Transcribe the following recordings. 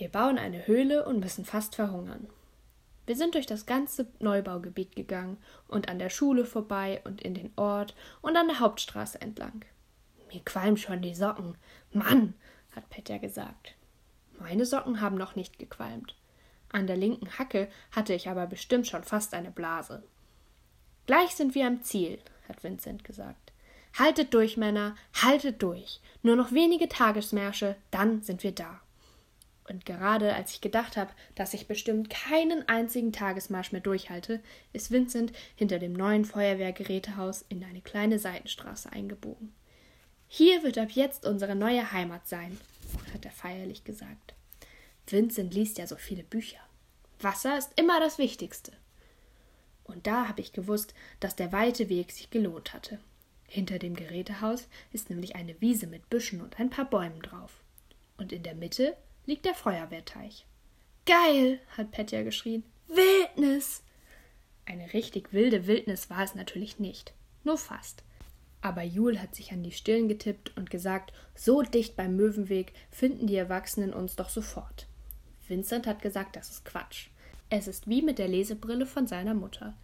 Wir bauen eine Höhle und müssen fast verhungern. Wir sind durch das ganze Neubaugebiet gegangen und an der Schule vorbei und in den Ort und an der Hauptstraße entlang. Mir qualmen schon die Socken. Mann, hat Petja gesagt. Meine Socken haben noch nicht gequalmt. An der linken Hacke hatte ich aber bestimmt schon fast eine Blase. Gleich sind wir am Ziel, hat Vincent gesagt. Haltet durch, Männer, haltet durch. Nur noch wenige Tagesmärsche, dann sind wir da. Und gerade als ich gedacht habe, dass ich bestimmt keinen einzigen Tagesmarsch mehr durchhalte, ist Vincent hinter dem neuen Feuerwehrgerätehaus in eine kleine Seitenstraße eingebogen. Hier wird ab jetzt unsere neue Heimat sein, hat er feierlich gesagt. Vincent liest ja so viele Bücher. Wasser ist immer das Wichtigste. Und da habe ich gewusst, dass der weite Weg sich gelohnt hatte. Hinter dem Gerätehaus ist nämlich eine Wiese mit Büschen und ein paar Bäumen drauf. Und in der Mitte liegt der Feuerwehrteich. Geil, hat Petja geschrien. Wildnis! Eine richtig wilde Wildnis war es natürlich nicht, nur fast. Aber Jul hat sich an die Stirn getippt und gesagt, so dicht beim Möwenweg finden die Erwachsenen uns doch sofort. Vincent hat gesagt, das ist Quatsch. Es ist wie mit der Lesebrille von seiner Mutter.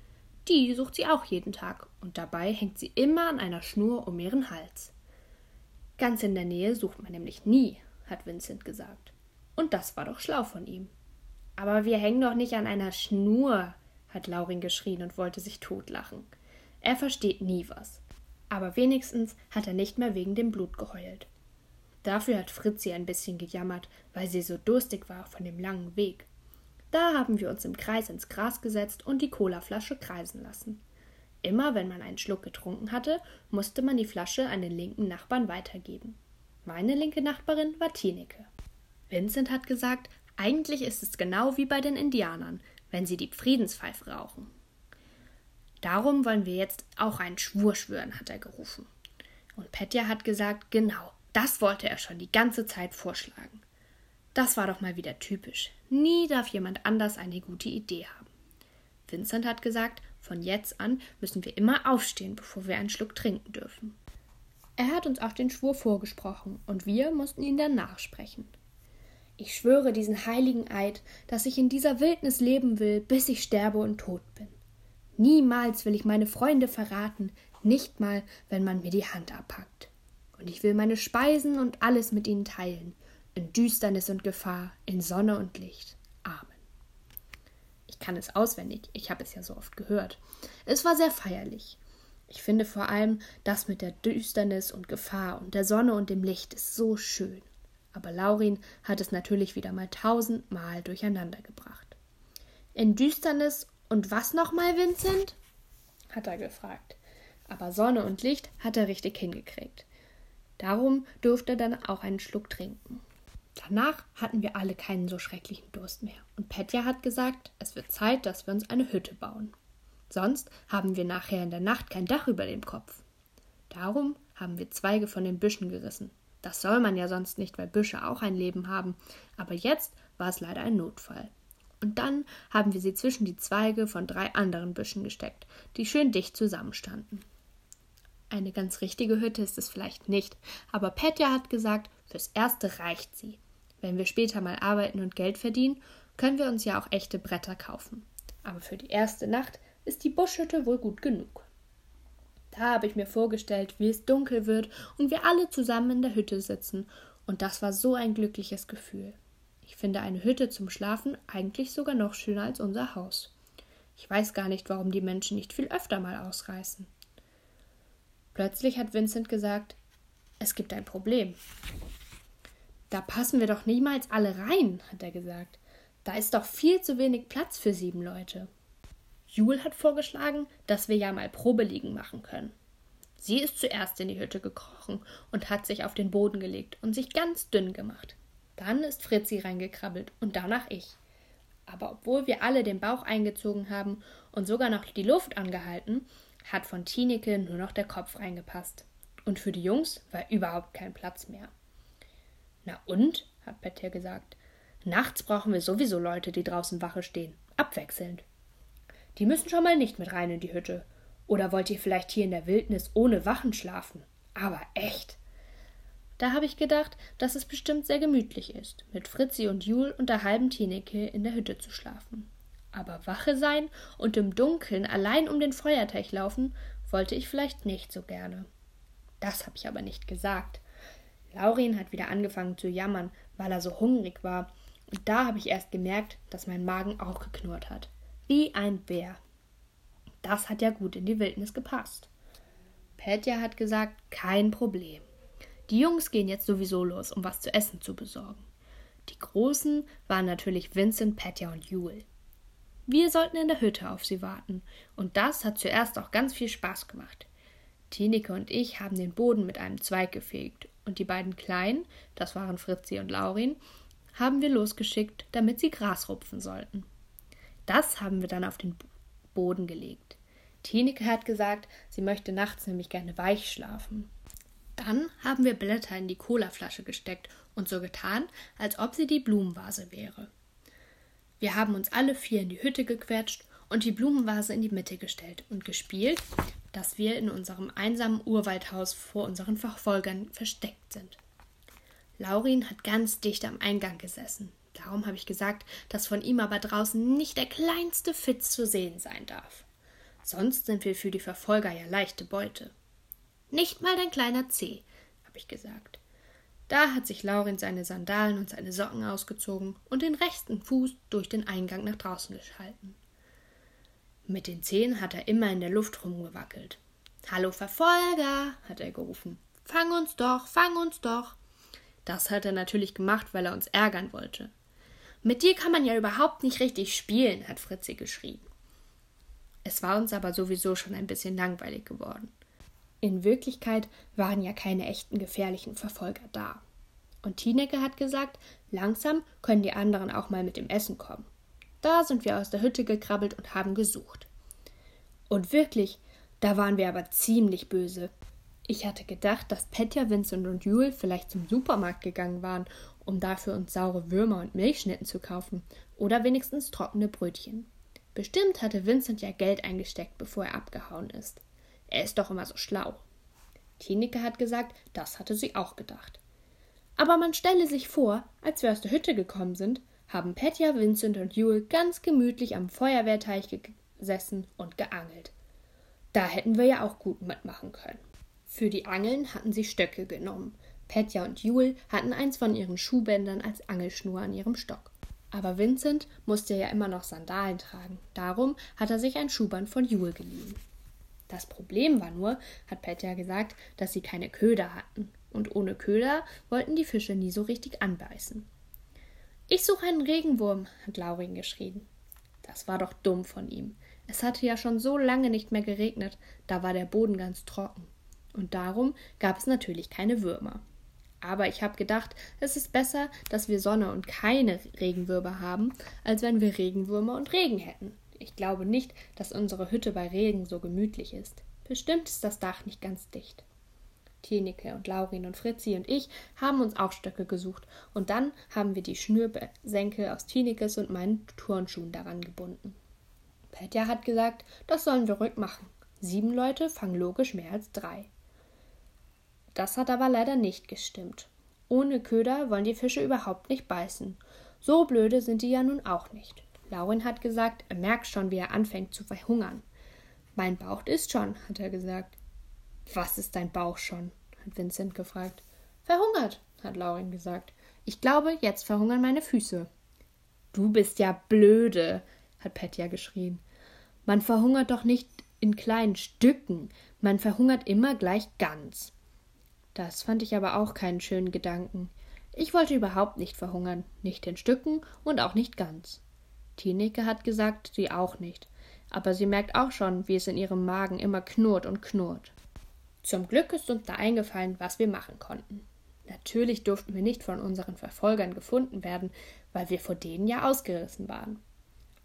Die sucht sie auch jeden Tag und dabei hängt sie immer an einer Schnur um ihren Hals. Ganz in der Nähe sucht man nämlich nie, hat Vincent gesagt. Und das war doch schlau von ihm. Aber wir hängen doch nicht an einer Schnur, hat Laurin geschrien und wollte sich totlachen. Er versteht nie was. Aber wenigstens hat er nicht mehr wegen dem Blut geheult. Dafür hat Fritzi ein bisschen gejammert, weil sie so durstig war von dem langen Weg. Da haben wir uns im Kreis ins Gras gesetzt und die Colaflasche kreisen lassen. Immer wenn man einen Schluck getrunken hatte, musste man die Flasche an den linken Nachbarn weitergeben. Meine linke Nachbarin war Tineke. Vincent hat gesagt, eigentlich ist es genau wie bei den Indianern, wenn sie die Friedenspfeife rauchen. Darum wollen wir jetzt auch einen Schwur schwören, hat er gerufen. Und Petja hat gesagt, genau, das wollte er schon die ganze Zeit vorschlagen. Das war doch mal wieder typisch. Nie darf jemand anders eine gute Idee haben. Vincent hat gesagt, von jetzt an müssen wir immer aufstehen, bevor wir einen Schluck trinken dürfen. Er hat uns auch den Schwur vorgesprochen und wir mussten ihn dann nachsprechen. Ich schwöre diesen heiligen Eid, dass ich in dieser Wildnis leben will, bis ich sterbe und tot bin. Niemals will ich meine Freunde verraten, nicht mal, wenn man mir die Hand abhackt. Und ich will meine Speisen und alles mit ihnen teilen, in Düsternis und Gefahr, in Sonne und Licht. Amen. Ich kann es auswendig, ich habe es ja so oft gehört. Es war sehr feierlich. Ich finde vor allem das mit der Düsternis und Gefahr und der Sonne und dem Licht ist so schön aber Laurin hat es natürlich wieder mal tausendmal durcheinander gebracht. In Düsternis und was nochmal, Vincent? hat er gefragt. Aber Sonne und Licht hat er richtig hingekriegt. Darum durfte er dann auch einen Schluck trinken. Danach hatten wir alle keinen so schrecklichen Durst mehr. Und Petja hat gesagt, es wird Zeit, dass wir uns eine Hütte bauen. Sonst haben wir nachher in der Nacht kein Dach über dem Kopf. Darum haben wir Zweige von den Büschen gerissen das soll man ja sonst nicht, weil Büsche auch ein Leben haben. Aber jetzt war es leider ein Notfall. Und dann haben wir sie zwischen die Zweige von drei anderen Büschen gesteckt, die schön dicht zusammenstanden. Eine ganz richtige Hütte ist es vielleicht nicht, aber Petja hat gesagt, fürs Erste reicht sie. Wenn wir später mal arbeiten und Geld verdienen, können wir uns ja auch echte Bretter kaufen. Aber für die erste Nacht ist die Buschhütte wohl gut genug. Da habe ich mir vorgestellt, wie es dunkel wird und wir alle zusammen in der Hütte sitzen, und das war so ein glückliches Gefühl. Ich finde eine Hütte zum Schlafen eigentlich sogar noch schöner als unser Haus. Ich weiß gar nicht, warum die Menschen nicht viel öfter mal ausreißen. Plötzlich hat Vincent gesagt, es gibt ein Problem. Da passen wir doch niemals alle rein, hat er gesagt. Da ist doch viel zu wenig Platz für sieben Leute. Jule hat vorgeschlagen, dass wir ja mal Probeliegen machen können. Sie ist zuerst in die Hütte gekrochen und hat sich auf den Boden gelegt und sich ganz dünn gemacht. Dann ist Fritzi reingekrabbelt und danach ich. Aber obwohl wir alle den Bauch eingezogen haben und sogar noch die Luft angehalten, hat von Tineke nur noch der Kopf reingepasst. Und für die Jungs war überhaupt kein Platz mehr. Na und? hat Petja gesagt. Nachts brauchen wir sowieso Leute, die draußen Wache stehen. Abwechselnd. Die müssen schon mal nicht mit rein in die Hütte. Oder wollt ihr vielleicht hier in der Wildnis ohne Wachen schlafen? Aber echt. Da habe ich gedacht, dass es bestimmt sehr gemütlich ist, mit Fritzi und Jul und der halben Tineke in der Hütte zu schlafen. Aber Wache sein und im Dunkeln allein um den Feuerteich laufen, wollte ich vielleicht nicht so gerne. Das habe ich aber nicht gesagt. Laurin hat wieder angefangen zu jammern, weil er so hungrig war, und da habe ich erst gemerkt, dass mein Magen auch geknurrt hat. Wie ein Bär. Das hat ja gut in die Wildnis gepasst. Petja hat gesagt, kein Problem. Die Jungs gehen jetzt sowieso los, um was zu essen zu besorgen. Die Großen waren natürlich Vincent, Petja und Jule. Wir sollten in der Hütte auf sie warten, und das hat zuerst auch ganz viel Spaß gemacht. Tineke und ich haben den Boden mit einem Zweig gefegt, und die beiden Kleinen, das waren Fritzi und Laurin, haben wir losgeschickt, damit sie Gras rupfen sollten. Das haben wir dann auf den Boden gelegt. Tineke hat gesagt, sie möchte nachts nämlich gerne weich schlafen. Dann haben wir Blätter in die Colaflasche gesteckt und so getan, als ob sie die Blumenvase wäre. Wir haben uns alle vier in die Hütte gequetscht und die Blumenvase in die Mitte gestellt und gespielt, dass wir in unserem einsamen Urwaldhaus vor unseren Verfolgern versteckt sind. Laurin hat ganz dicht am Eingang gesessen. Darum habe ich gesagt, dass von ihm aber draußen nicht der kleinste Fitz zu sehen sein darf. Sonst sind wir für die Verfolger ja leichte Beute. Nicht mal dein kleiner Zeh, habe ich gesagt. Da hat sich Laurin seine Sandalen und seine Socken ausgezogen und den rechten Fuß durch den Eingang nach draußen geschalten. Mit den Zehen hat er immer in der Luft rumgewackelt. Hallo Verfolger, hat er gerufen. Fang uns doch, fang uns doch. Das hat er natürlich gemacht, weil er uns ärgern wollte. Mit dir kann man ja überhaupt nicht richtig spielen, hat Fritzi geschrien. Es war uns aber sowieso schon ein bisschen langweilig geworden. In Wirklichkeit waren ja keine echten gefährlichen Verfolger da. Und Tineke hat gesagt, langsam können die anderen auch mal mit dem Essen kommen. Da sind wir aus der Hütte gekrabbelt und haben gesucht. Und wirklich, da waren wir aber ziemlich böse. Ich hatte gedacht, dass Petja, Vincent und Jule vielleicht zum Supermarkt gegangen waren, um dafür uns saure Würmer und Milchschnitten zu kaufen oder wenigstens trockene Brötchen. Bestimmt hatte Vincent ja Geld eingesteckt, bevor er abgehauen ist. Er ist doch immer so schlau. Tineke hat gesagt, das hatte sie auch gedacht. Aber man stelle sich vor, als wir aus der Hütte gekommen sind, haben Petja, Vincent und Jule ganz gemütlich am Feuerwehrteich gesessen und geangelt. Da hätten wir ja auch gut mitmachen können. Für die Angeln hatten sie Stöcke genommen. Petja und Jule hatten eins von ihren Schuhbändern als Angelschnur an ihrem Stock. Aber Vincent musste ja immer noch Sandalen tragen. Darum hat er sich ein Schuhband von Jule geliehen. Das Problem war nur, hat Petja gesagt, dass sie keine Köder hatten. Und ohne Köder wollten die Fische nie so richtig anbeißen. Ich suche einen Regenwurm, hat Laurin geschrien. Das war doch dumm von ihm. Es hatte ja schon so lange nicht mehr geregnet, da war der Boden ganz trocken. Und darum gab es natürlich keine Würmer. Aber ich habe gedacht, es ist besser, dass wir Sonne und keine Regenwürmer haben, als wenn wir Regenwürmer und Regen hätten. Ich glaube nicht, dass unsere Hütte bei Regen so gemütlich ist. Bestimmt ist das Dach nicht ganz dicht. Tineke und Laurin und Fritzi und ich haben uns auch Stöcke gesucht und dann haben wir die Schnürsenkel aus Tinekes und meinen Turnschuhen daran gebunden. Petja hat gesagt, das sollen wir ruhig machen. Sieben Leute fangen logisch mehr als drei. Das hat aber leider nicht gestimmt. Ohne Köder wollen die Fische überhaupt nicht beißen. So blöde sind die ja nun auch nicht. Laurin hat gesagt, er merkt schon, wie er anfängt zu verhungern. Mein Bauch ist schon, hat er gesagt. Was ist dein Bauch schon? hat Vincent gefragt. Verhungert, hat Laurin gesagt. Ich glaube, jetzt verhungern meine Füße. Du bist ja blöde, hat Petja geschrien. Man verhungert doch nicht in kleinen Stücken, man verhungert immer gleich ganz. Das fand ich aber auch keinen schönen Gedanken. Ich wollte überhaupt nicht verhungern, nicht in Stücken und auch nicht ganz. Tineke hat gesagt, sie auch nicht, aber sie merkt auch schon, wie es in ihrem Magen immer knurrt und knurrt. Zum Glück ist uns da eingefallen, was wir machen konnten. Natürlich durften wir nicht von unseren Verfolgern gefunden werden, weil wir vor denen ja ausgerissen waren.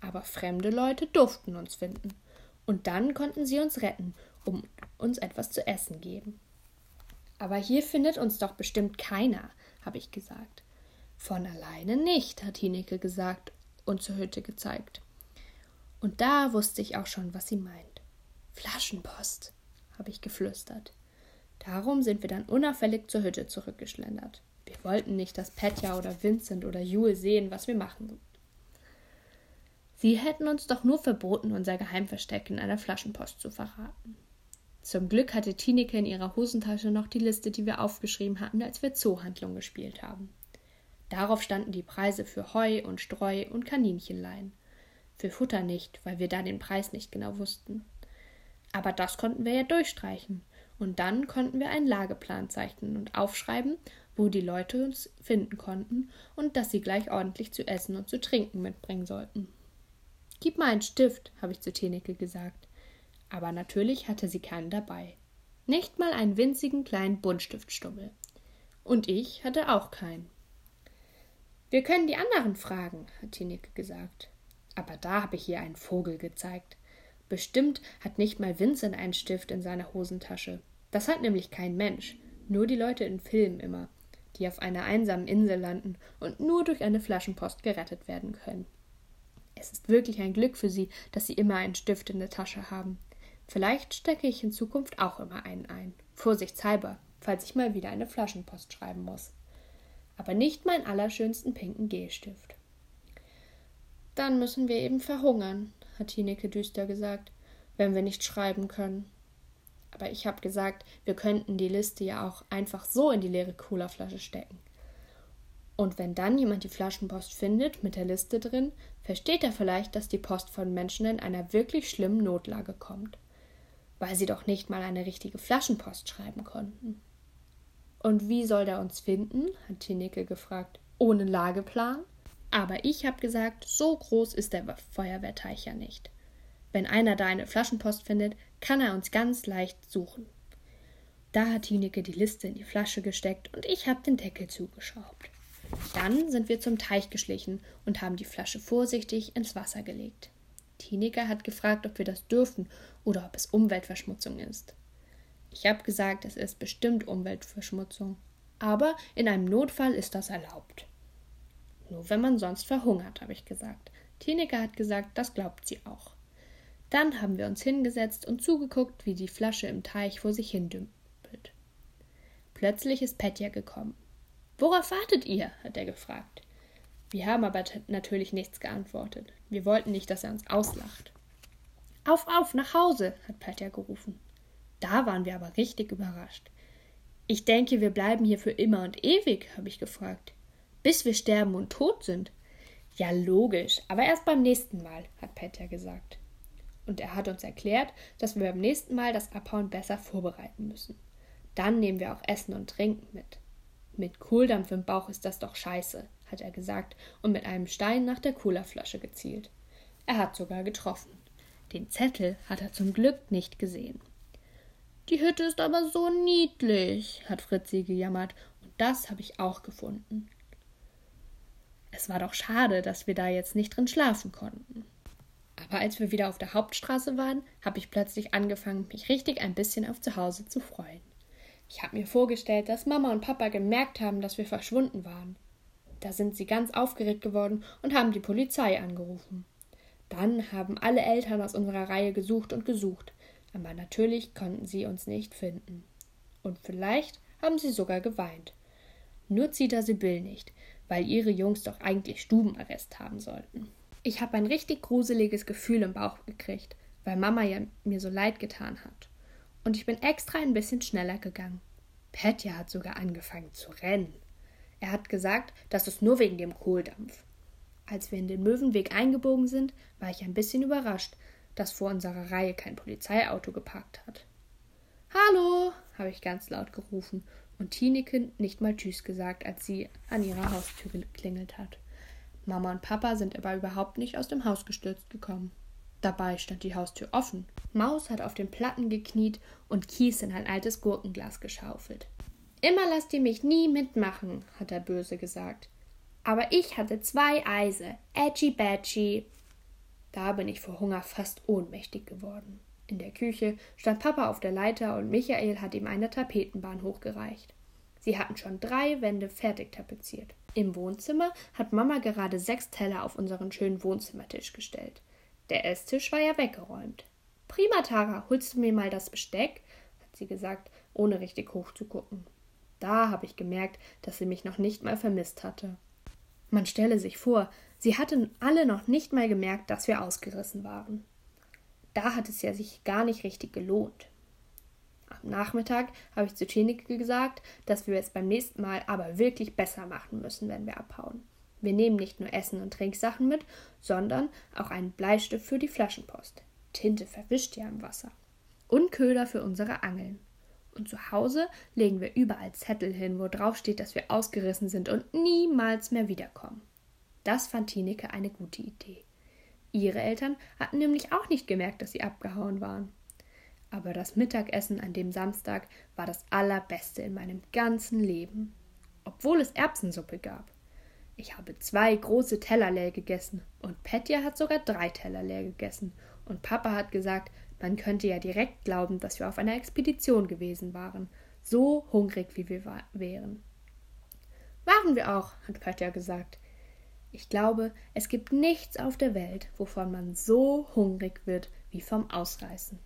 Aber fremde Leute durften uns finden. Und dann konnten sie uns retten, um uns etwas zu essen geben. Aber hier findet uns doch bestimmt keiner, habe ich gesagt. Von alleine nicht, hat Hineke gesagt und zur Hütte gezeigt. Und da wusste ich auch schon, was sie meint. Flaschenpost, habe ich geflüstert. Darum sind wir dann unauffällig zur Hütte zurückgeschlendert. Wir wollten nicht, dass Petja oder Vincent oder Jule sehen, was wir machen. Sie hätten uns doch nur verboten, unser Geheimversteck in einer Flaschenpost zu verraten. Zum Glück hatte Tineke in ihrer Hosentasche noch die Liste, die wir aufgeschrieben hatten, als wir Zoohandlung gespielt haben. Darauf standen die Preise für Heu und Streu und Kaninchenlein. Für Futter nicht, weil wir da den Preis nicht genau wussten. Aber das konnten wir ja durchstreichen. Und dann konnten wir einen Lageplan zeichnen und aufschreiben, wo die Leute uns finden konnten und dass sie gleich ordentlich zu essen und zu trinken mitbringen sollten. Gib mal einen Stift, habe ich zu Teneke gesagt. Aber natürlich hatte sie keinen dabei. Nicht mal einen winzigen kleinen Buntstiftstummel. Und ich hatte auch keinen. Wir können die anderen fragen, hat Tineke gesagt. Aber da habe ich ihr einen Vogel gezeigt. Bestimmt hat nicht mal Vincent einen Stift in seiner Hosentasche. Das hat nämlich kein Mensch, nur die Leute in Filmen immer, die auf einer einsamen Insel landen und nur durch eine Flaschenpost gerettet werden können. Es ist wirklich ein Glück für sie, dass sie immer einen Stift in der Tasche haben. Vielleicht stecke ich in Zukunft auch immer einen ein. Vorsichtshalber, falls ich mal wieder eine Flaschenpost schreiben muss. Aber nicht meinen allerschönsten pinken Gehstift. Dann müssen wir eben verhungern, hat Tineke düster gesagt, wenn wir nicht schreiben können. Aber ich habe gesagt, wir könnten die Liste ja auch einfach so in die leere Colaflasche stecken. Und wenn dann jemand die Flaschenpost findet mit der Liste drin, versteht er vielleicht, dass die Post von Menschen in einer wirklich schlimmen Notlage kommt, weil sie doch nicht mal eine richtige Flaschenpost schreiben konnten. Und wie soll der uns finden? hat Tineke gefragt. Ohne Lageplan? Aber ich habe gesagt, so groß ist der Feuerwehrteich ja nicht. Wenn einer da eine Flaschenpost findet, kann er uns ganz leicht suchen. Da hat Tineke die Liste in die Flasche gesteckt und ich habe den Deckel zugeschraubt. Dann sind wir zum Teich geschlichen und haben die Flasche vorsichtig ins Wasser gelegt. Tineke hat gefragt, ob wir das dürfen oder ob es Umweltverschmutzung ist. Ich habe gesagt, es ist bestimmt Umweltverschmutzung, aber in einem Notfall ist das erlaubt. Nur wenn man sonst verhungert, habe ich gesagt. Tineke hat gesagt, das glaubt sie auch. Dann haben wir uns hingesetzt und zugeguckt, wie die Flasche im Teich vor sich hin dümpelt. Plötzlich ist Petja gekommen. Worauf wartet ihr? hat er gefragt. Wir haben aber natürlich nichts geantwortet. Wir wollten nicht, dass er uns auslacht. Auf, auf, nach Hause, hat Petja gerufen. Da waren wir aber richtig überrascht. Ich denke, wir bleiben hier für immer und ewig, habe ich gefragt. Bis wir sterben und tot sind. Ja, logisch, aber erst beim nächsten Mal, hat Petja gesagt und er hat uns erklärt, dass wir beim nächsten Mal das Abhauen besser vorbereiten müssen. Dann nehmen wir auch Essen und Trinken mit. Mit Kohldampf im Bauch ist das doch scheiße, hat er gesagt und mit einem Stein nach der Colaflasche gezielt. Er hat sogar getroffen. Den Zettel hat er zum Glück nicht gesehen. Die Hütte ist aber so niedlich, hat Fritzi gejammert, und das habe ich auch gefunden. Es war doch schade, dass wir da jetzt nicht drin schlafen konnten. Aber als wir wieder auf der Hauptstraße waren, habe ich plötzlich angefangen, mich richtig ein bisschen auf Zuhause zu freuen. Ich habe mir vorgestellt, dass Mama und Papa gemerkt haben, dass wir verschwunden waren. Da sind sie ganz aufgeregt geworden und haben die Polizei angerufen. Dann haben alle Eltern aus unserer Reihe gesucht und gesucht, aber natürlich konnten sie uns nicht finden. Und vielleicht haben sie sogar geweint. Nur Zita Sibyl nicht, weil ihre Jungs doch eigentlich Stubenarrest haben sollten. Ich habe ein richtig gruseliges Gefühl im Bauch gekriegt, weil Mama ja mir so leid getan hat. Und ich bin extra ein bisschen schneller gegangen. Petja hat sogar angefangen zu rennen. Er hat gesagt, das ist nur wegen dem Kohldampf. Als wir in den Möwenweg eingebogen sind, war ich ein bisschen überrascht, dass vor unserer Reihe kein Polizeiauto geparkt hat. Hallo, habe ich ganz laut gerufen und Tineke nicht mal Tschüss gesagt, als sie an ihrer Haustür geklingelt hat. Mama und Papa sind aber überhaupt nicht aus dem Haus gestürzt gekommen. Dabei stand die Haustür offen. Maus hat auf den Platten gekniet und Kies in ein altes Gurkenglas geschaufelt. Immer lasst ihr mich nie mitmachen, hat er böse gesagt. Aber ich hatte zwei Eise. Edgy Badgy. Da bin ich vor Hunger fast ohnmächtig geworden. In der Küche stand Papa auf der Leiter und Michael hat ihm eine Tapetenbahn hochgereicht. Sie hatten schon drei Wände fertig tapeziert. Im Wohnzimmer hat Mama gerade sechs Teller auf unseren schönen Wohnzimmertisch gestellt. Der Esstisch war ja weggeräumt. Prima, Tara, holst du mir mal das Besteck? hat sie gesagt, ohne richtig hochzugucken. Da habe ich gemerkt, dass sie mich noch nicht mal vermisst hatte. Man stelle sich vor, sie hatten alle noch nicht mal gemerkt, dass wir ausgerissen waren. Da hat es ja sich gar nicht richtig gelohnt. Am Nachmittag habe ich zu Chenike gesagt, dass wir es beim nächsten Mal aber wirklich besser machen müssen, wenn wir abhauen. Wir nehmen nicht nur Essen und Trinksachen mit, sondern auch einen Bleistift für die Flaschenpost. Tinte verwischt ja im Wasser. Und Köder für unsere Angeln. Und zu Hause legen wir überall Zettel hin, wo drauf steht, dass wir ausgerissen sind und niemals mehr wiederkommen. Das fand Tineke eine gute Idee. Ihre Eltern hatten nämlich auch nicht gemerkt, dass sie abgehauen waren. Aber das Mittagessen an dem Samstag war das allerbeste in meinem ganzen Leben. Obwohl es Erbsensuppe gab. Ich habe zwei große Teller leer gegessen und Petja hat sogar drei Teller leer gegessen und Papa hat gesagt, man könnte ja direkt glauben, dass wir auf einer Expedition gewesen waren, so hungrig wie wir wären. Waren wir auch, hat Petja gesagt. Ich glaube, es gibt nichts auf der Welt, wovon man so hungrig wird wie vom Ausreißen.